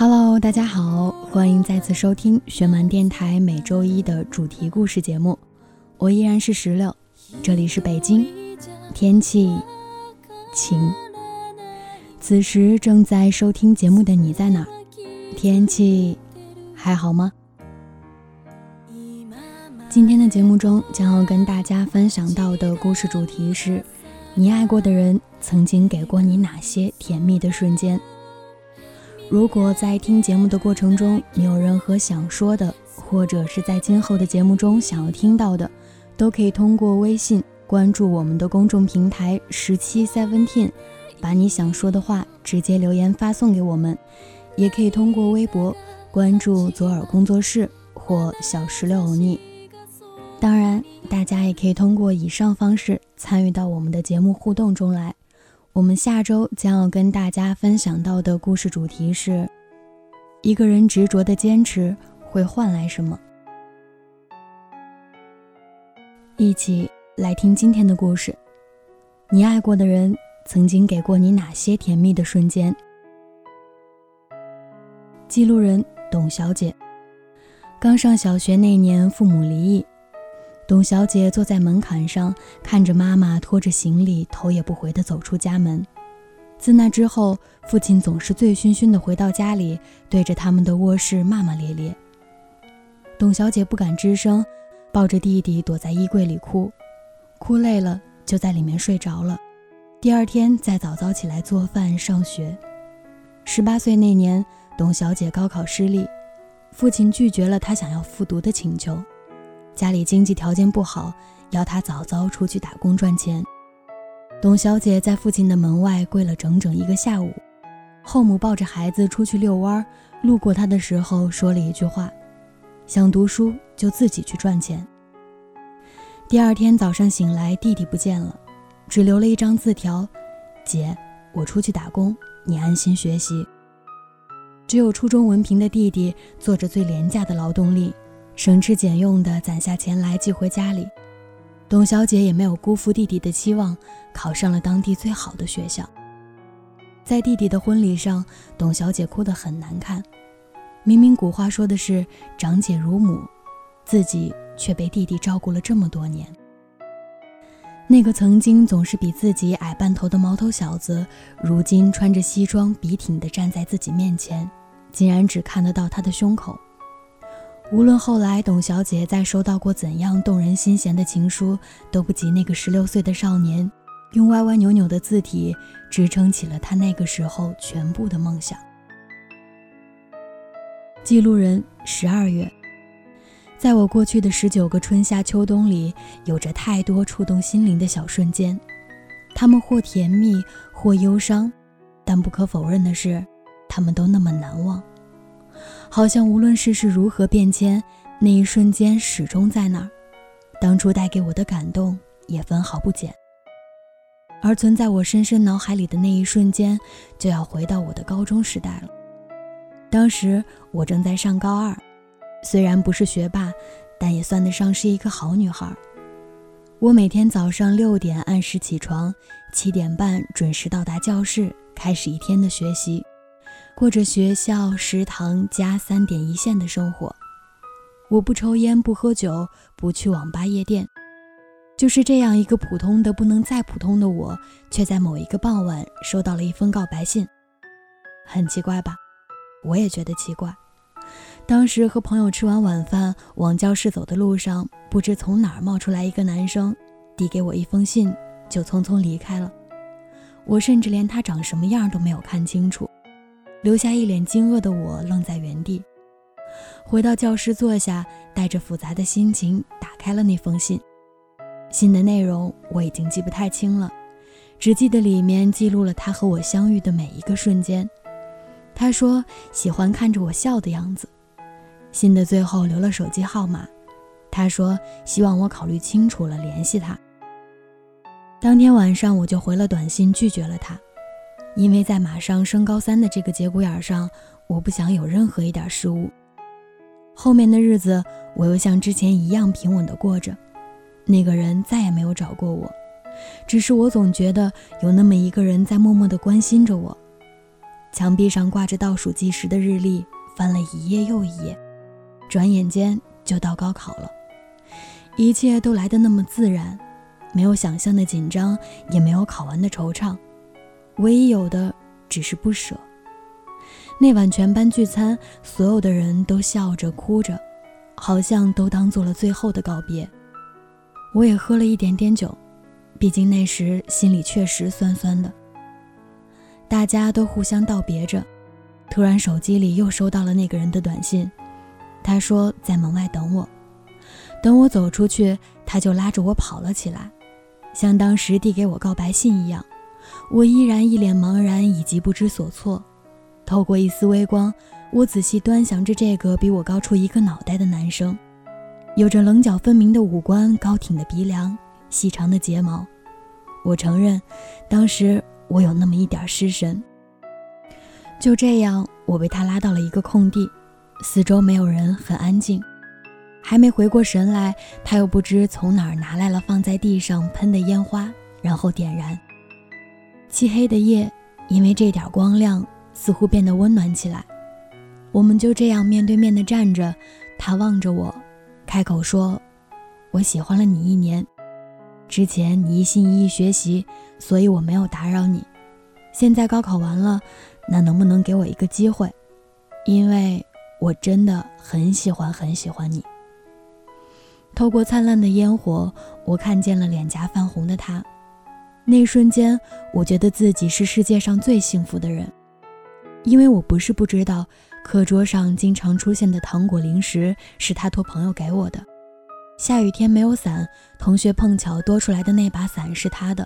Hello，大家好，欢迎再次收听玄蛮电台每周一的主题故事节目。我依然是石榴，这里是北京，天气晴。此时正在收听节目的你在哪？天气还好吗？今天的节目中将要跟大家分享到的故事主题是：你爱过的人曾经给过你哪些甜蜜的瞬间？如果在听节目的过程中，你有任何想说的，或者是在今后的节目中想要听到的，都可以通过微信关注我们的公众平台十七 seventeen，把你想说的话直接留言发送给我们，也可以通过微博关注左耳工作室或小石榴欧尼。当然，大家也可以通过以上方式参与到我们的节目互动中来。我们下周将要跟大家分享到的故事主题是：一个人执着的坚持会换来什么？一起来听今天的故事。你爱过的人曾经给过你哪些甜蜜的瞬间？记录人董小姐，刚上小学那年，父母离异。董小姐坐在门槛上，看着妈妈拖着行李，头也不回地走出家门。自那之后，父亲总是醉醺醺地回到家里，对着他们的卧室骂骂咧咧。董小姐不敢吱声，抱着弟弟躲在衣柜里哭，哭累了就在里面睡着了。第二天再早早起来做饭上学。十八岁那年，董小姐高考失利，父亲拒绝了她想要复读的请求。家里经济条件不好，要她早早出去打工赚钱。董小姐在父亲的门外跪了整整一个下午。后母抱着孩子出去遛弯，路过她的时候说了一句话：“想读书就自己去赚钱。”第二天早上醒来，弟弟不见了，只留了一张字条：“姐，我出去打工，你安心学习。”只有初中文凭的弟弟做着最廉价的劳动力。省吃俭用的攒下钱来寄回家里，董小姐也没有辜负弟弟的期望，考上了当地最好的学校。在弟弟的婚礼上，董小姐哭得很难看。明明古话说的是长姐如母，自己却被弟弟照顾了这么多年。那个曾经总是比自己矮半头的毛头小子，如今穿着西装笔挺地站在自己面前，竟然只看得到他的胸口。无论后来董小姐再收到过怎样动人心弦的情书，都不及那个十六岁的少年，用歪歪扭扭的字体支撑起了他那个时候全部的梦想。记录人十二月，在我过去的十九个春夏秋冬里，有着太多触动心灵的小瞬间，他们或甜蜜，或忧伤，但不可否认的是，他们都那么难忘。好像无论世事如何变迁，那一瞬间始终在那儿。当初带给我的感动也分毫不减。而存在我深深脑海里的那一瞬间，就要回到我的高中时代了。当时我正在上高二，虽然不是学霸，但也算得上是一个好女孩。我每天早上六点按时起床，七点半准时到达教室，开始一天的学习。过着学校食堂加三点一线的生活，我不抽烟不喝酒不去网吧夜店，就是这样一个普通的不能再普通的我，却在某一个傍晚收到了一封告白信。很奇怪吧？我也觉得奇怪。当时和朋友吃完晚饭往教室走的路上，不知从哪儿冒出来一个男生，递给我一封信，就匆匆离开了。我甚至连他长什么样都没有看清楚。留下一脸惊愕的我愣在原地，回到教室坐下，带着复杂的心情打开了那封信。信的内容我已经记不太清了，只记得里面记录了他和我相遇的每一个瞬间。他说喜欢看着我笑的样子。信的最后留了手机号码，他说希望我考虑清楚了联系他。当天晚上我就回了短信拒绝了他。因为在马上升高三的这个节骨眼上，我不想有任何一点失误。后面的日子，我又像之前一样平稳的过着。那个人再也没有找过我，只是我总觉得有那么一个人在默默的关心着我。墙壁上挂着倒数计时的日历，翻了一页又一页，转眼间就到高考了，一切都来得那么自然，没有想象的紧张，也没有考完的惆怅，唯一有的只是不舍。那晚全班聚餐，所有的人都笑着哭着，好像都当做了最后的告别。我也喝了一点点酒，毕竟那时心里确实酸酸的。大家都互相道别着，突然手机里又收到了那个人的短信，他说在门外等我，等我走出去，他就拉着我跑了起来，像当时递给我告白信一样。我依然一脸茫然以及不知所措。透过一丝微光，我仔细端详着这个比我高出一个脑袋的男生，有着棱角分明的五官、高挺的鼻梁、细长的睫毛。我承认，当时我有那么一点失神。就这样，我被他拉到了一个空地，四周没有人，很安静。还没回过神来，他又不知从哪儿拿来了放在地上喷的烟花，然后点燃。漆黑的夜，因为这点光亮。似乎变得温暖起来，我们就这样面对面的站着，他望着我，开口说：“我喜欢了你一年，之前你一心一意学习，所以我没有打扰你。现在高考完了，那能不能给我一个机会？因为我真的很喜欢很喜欢你。”透过灿烂的烟火，我看见了脸颊泛红的他，那一瞬间，我觉得自己是世界上最幸福的人。因为我不是不知道，课桌上经常出现的糖果零食是他托朋友给我的；下雨天没有伞，同学碰巧多出来的那把伞是他的；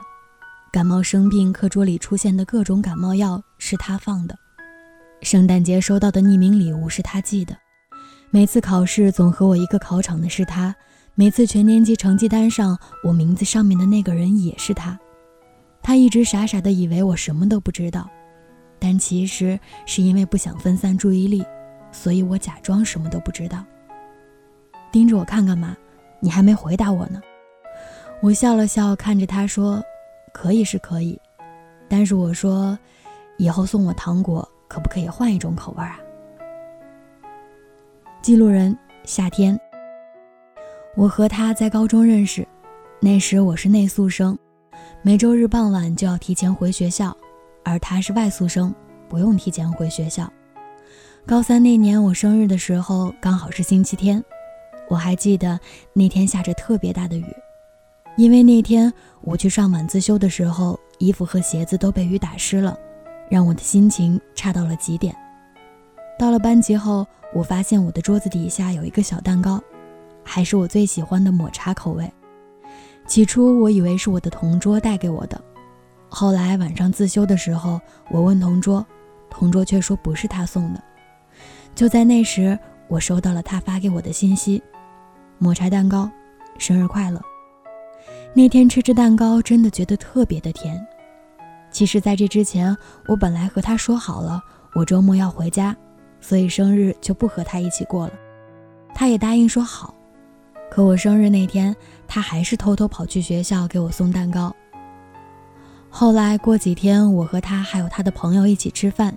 感冒生病，课桌里出现的各种感冒药是他放的；圣诞节收到的匿名礼物是他寄的；每次考试总和我一个考场的是他；每次全年级成绩单上我名字上面的那个人也是他。他一直傻傻的以为我什么都不知道。但其实是因为不想分散注意力，所以我假装什么都不知道。盯着我看干嘛？你还没回答我呢。我笑了笑，看着他说：“可以是可以，但是我说，以后送我糖果可不可以换一种口味啊？”记录人：夏天。我和他在高中认识，那时我是内宿生，每周日傍晚就要提前回学校。而他是外宿生，不用提前回学校。高三那年我生日的时候，刚好是星期天。我还记得那天下着特别大的雨，因为那天我去上晚自修的时候，衣服和鞋子都被雨打湿了，让我的心情差到了极点。到了班级后，我发现我的桌子底下有一个小蛋糕，还是我最喜欢的抹茶口味。起初我以为是我的同桌带给我的。后来晚上自修的时候，我问同桌，同桌却说不是他送的。就在那时，我收到了他发给我的信息：“抹茶蛋糕，生日快乐。”那天吃着蛋糕，真的觉得特别的甜。其实，在这之前，我本来和他说好了，我周末要回家，所以生日就不和他一起过了。他也答应说好。可我生日那天，他还是偷偷跑去学校给我送蛋糕。后来过几天，我和他还有他的朋友一起吃饭，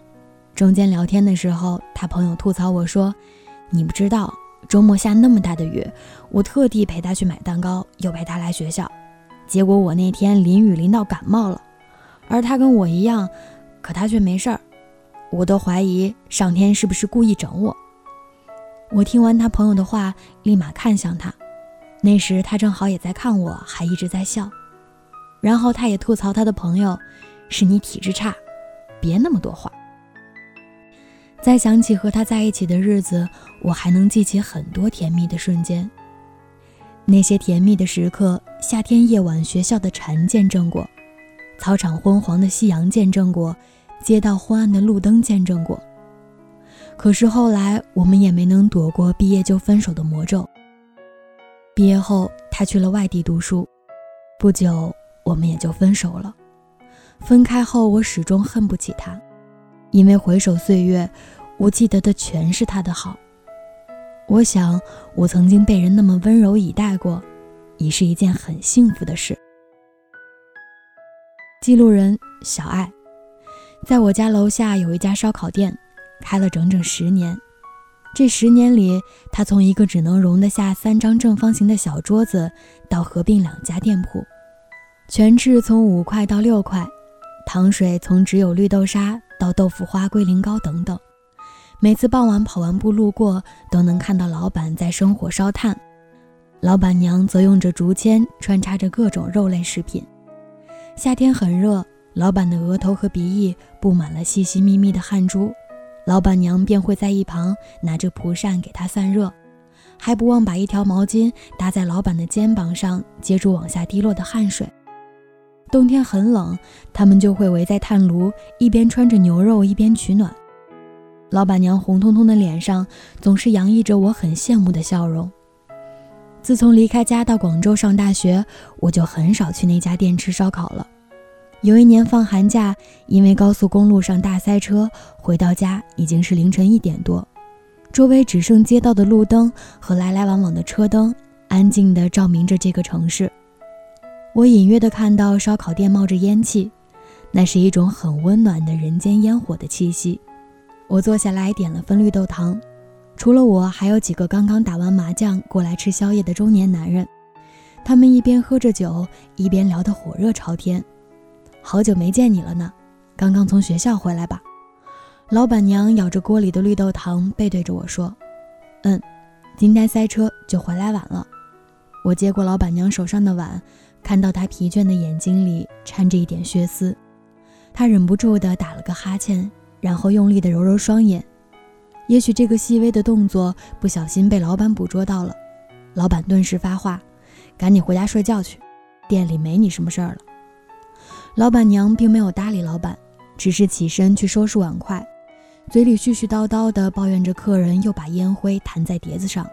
中间聊天的时候，他朋友吐槽我说：“你不知道，周末下那么大的雨，我特地陪他去买蛋糕，又陪他来学校，结果我那天淋雨淋到感冒了，而他跟我一样，可他却没事儿，我都怀疑上天是不是故意整我。”我听完他朋友的话，立马看向他，那时他正好也在看我，还一直在笑。然后他也吐槽他的朋友，是你体质差，别那么多话。再想起和他在一起的日子，我还能记起很多甜蜜的瞬间。那些甜蜜的时刻，夏天夜晚学校的蝉见证过，操场昏黄的夕阳见证过，街道昏暗的路灯见证过。可是后来，我们也没能躲过毕业就分手的魔咒。毕业后，他去了外地读书，不久。我们也就分手了。分开后，我始终恨不起他，因为回首岁月，我记得的全是他的好。我想，我曾经被人那么温柔以待过，已是一件很幸福的事。记录人小爱，在我家楼下有一家烧烤店，开了整整十年，这十年里，他从一个只能容得下三张正方形的小桌子，到合并两家店铺，全翅从五块到六块，糖水从只有绿豆沙到豆腐花龟苓膏等等。每次傍晚跑完步路过，都能看到老板在生火烧炭，老板娘则用着竹签穿插着各种肉类食品。夏天很热，老板的额头和鼻翼布满了细细密密的汗珠。老板娘便会在一旁拿着蒲扇给他散热，还不忘把一条毛巾搭在老板的肩膀上，接住往下滴落的汗水。冬天很冷，他们就会围在炭炉，一边穿着牛肉，一边取暖。老板娘红彤彤的脸上总是洋溢着我很羡慕的笑容。自从离开家到广州上大学，我就很少去那家店吃烧烤了。有一年放寒假，因为高速公路上大塞车，回到家已经是凌晨一点多，周围只剩街道的路灯和来来往往的车灯，安静地照明着这个城市。我隐约地看到烧烤店冒着烟气，那是一种很温暖的人间烟火的气息。我坐下来点了份绿豆汤，除了我，还有几个刚刚打完麻将过来吃宵夜的中年男人，他们一边喝着酒，一边聊得火热朝天。好久没见你了呢，刚刚从学校回来吧？老板娘咬着锅里的绿豆汤，背对着我说：“嗯，今天塞车就回来晚了。”我接过老板娘手上的碗，看到她疲倦的眼睛里掺着一点血丝，她忍不住地打了个哈欠，然后用力地揉揉双眼。也许这个细微的动作不小心被老板捕捉到了，老板顿时发话：“赶紧回家睡觉去，店里没你什么事儿了。”老板娘并没有搭理老板，只是起身去收拾碗筷，嘴里絮絮叨叨地抱怨着客人又把烟灰弹在碟子上。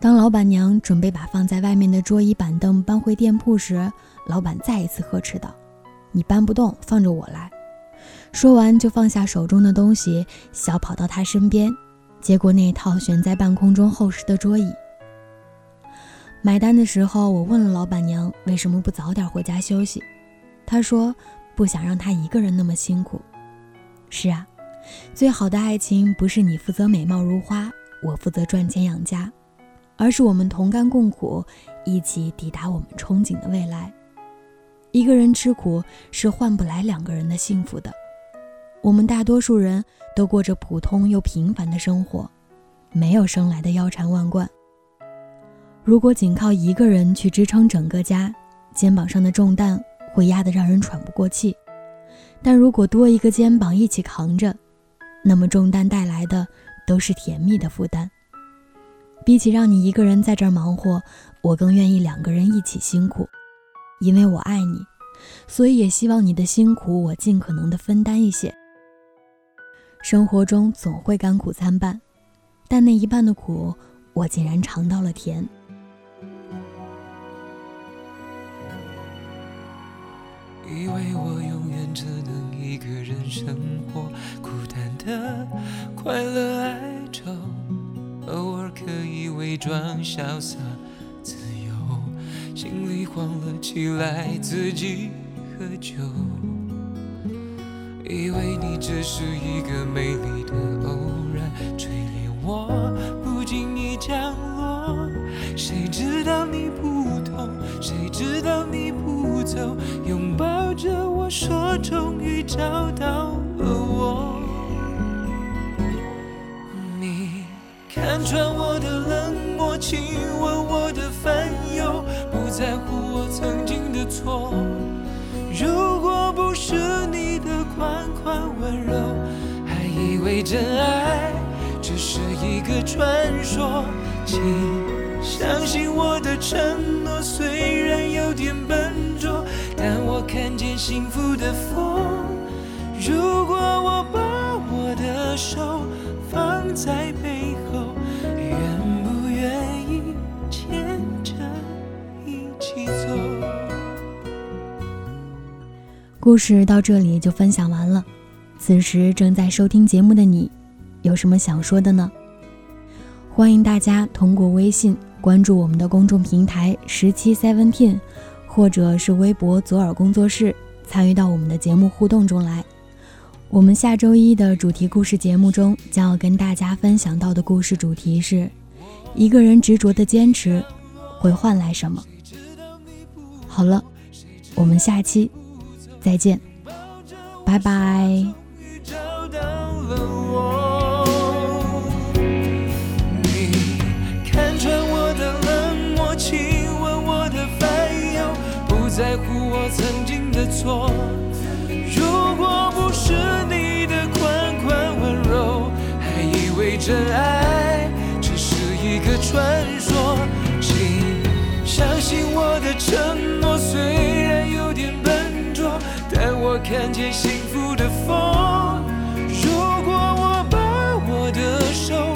当老板娘准备把放在外面的桌椅板凳搬回店铺时，老板再一次呵斥道：“你搬不动，放着我来。”说完就放下手中的东西，小跑到他身边，接过那套悬在半空中厚实的桌椅。买单的时候，我问了老板娘为什么不早点回家休息。他说：“不想让他一个人那么辛苦。”是啊，最好的爱情不是你负责美貌如花，我负责赚钱养家，而是我们同甘共苦，一起抵达我们憧憬的未来。一个人吃苦是换不来两个人的幸福的。我们大多数人都过着普通又平凡的生活，没有生来的腰缠万贯。如果仅靠一个人去支撑整个家，肩膀上的重担。会压得让人喘不过气，但如果多一个肩膀一起扛着，那么重担带来的都是甜蜜的负担。比起让你一个人在这儿忙活，我更愿意两个人一起辛苦，因为我爱你，所以也希望你的辛苦我尽可能的分担一些。生活中总会甘苦参半，但那一半的苦，我竟然尝到了甜。以为我永远只能一个人生活，孤单的快乐哀愁，偶尔可以伪装潇洒自由，心里慌了起来，自己喝酒。以为你只是一个美丽的偶然，垂怜我不经意降落，谁知道你不同，谁知道你不走，拥抱。说，终于找到了我。你看穿我的冷漠，亲吻我的烦忧，不在乎我曾经的错。如果不是你的款款温柔，还以为真爱只是一个传说。请相信我的承诺，虽然有点笨拙。但我看见幸福的风。如果我把我的手放在背后，愿不愿意牵着一起走？故事到这里就分享完了。此时正在收听节目的你，有什么想说的呢？欢迎大家通过微信关注我们的公众平台十七 Seventeen。或者是微博左耳工作室参与到我们的节目互动中来，我们下周一的主题故事节目中将要跟大家分享到的故事主题是：一个人执着的坚持会换来什么？好了，我们下期再见，拜拜。错，如果不是你的款款温柔，还以为真爱只是一个传说。请相信我的承诺，虽然有点笨拙，但我看见幸福的风。如果我把我的手